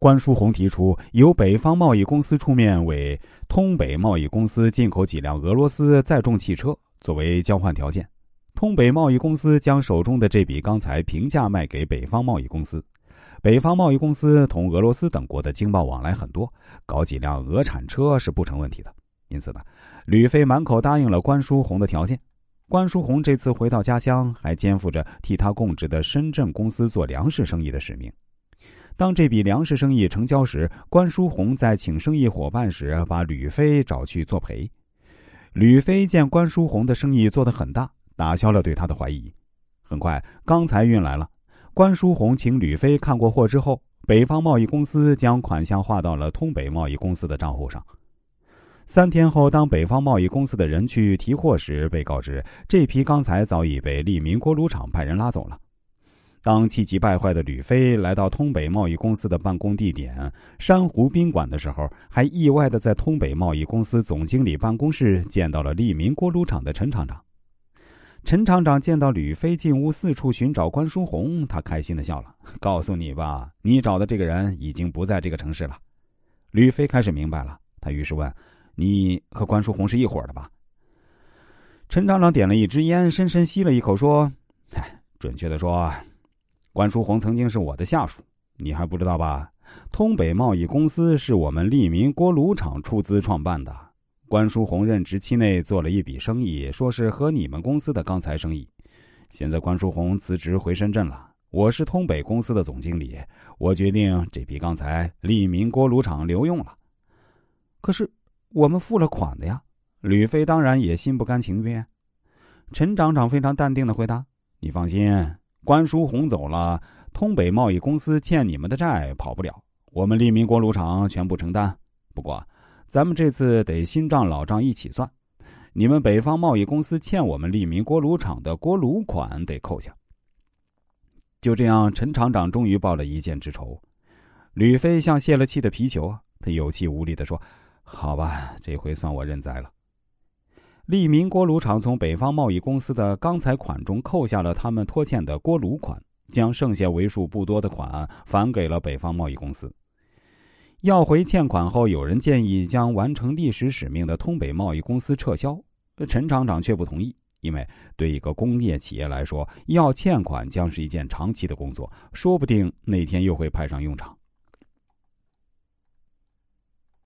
关书红提出由北方贸易公司出面为通北贸易公司进口几辆俄罗斯载重汽车作为交换条件，通北贸易公司将手中的这笔钢材平价卖给北方贸易公司。北方贸易公司同俄罗斯等国的经贸往来很多，搞几辆俄产车是不成问题的。因此呢，吕飞满口答应了关书红的条件。关书红这次回到家乡，还肩负着替他供职的深圳公司做粮食生意的使命。当这笔粮食生意成交时，关书红在请生意伙伴时，把吕飞找去作陪。吕飞见关书红的生意做得很大，打消了对他的怀疑。很快，钢材运来了。关书红请吕飞看过货之后，北方贸易公司将款项划到了通北贸易公司的账户上。三天后，当北方贸易公司的人去提货时，被告知这批钢材早已被利民锅炉厂派人拉走了。当气急败坏的吕飞来到通北贸易公司的办公地点珊瑚宾馆的时候，还意外的在通北贸易公司总经理办公室见到了利民锅炉厂的陈厂长。陈厂长见到吕飞进屋四处寻找关书红，他开心的笑了，告诉你吧，你找的这个人已经不在这个城市了。吕飞开始明白了，他于是问：“你和关书红是一伙的吧？”陈厂长点了一支烟，深深吸了一口，说：“哎，准确的说。”关书红曾经是我的下属，你还不知道吧？通北贸易公司是我们利民锅炉厂出资创办的。关书红任职期内做了一笔生意，说是和你们公司的钢材生意。现在关书红辞职回深圳了，我是通北公司的总经理，我决定这批钢材利民锅炉厂留用了。可是我们付了款的呀！吕飞当然也心不甘情愿。陈厂长非常淡定的回答：“你放心。”关叔红走了，通北贸易公司欠你们的债跑不了，我们利民锅炉厂全部承担。不过，咱们这次得新账老账一起算，你们北方贸易公司欠我们利民锅炉厂的锅炉款得扣下。就这样，陈厂长终于报了一箭之仇。吕飞像泄了气的皮球，他有气无力的说：“好吧，这回算我认栽了。”利民锅炉厂从北方贸易公司的钢材款中扣下了他们拖欠的锅炉款，将剩下为数不多的款返给了北方贸易公司。要回欠款后，有人建议将完成历史使命的通北贸易公司撤销，陈厂长却不同意，因为对一个工业企业来说，要欠款将是一件长期的工作，说不定那天又会派上用场。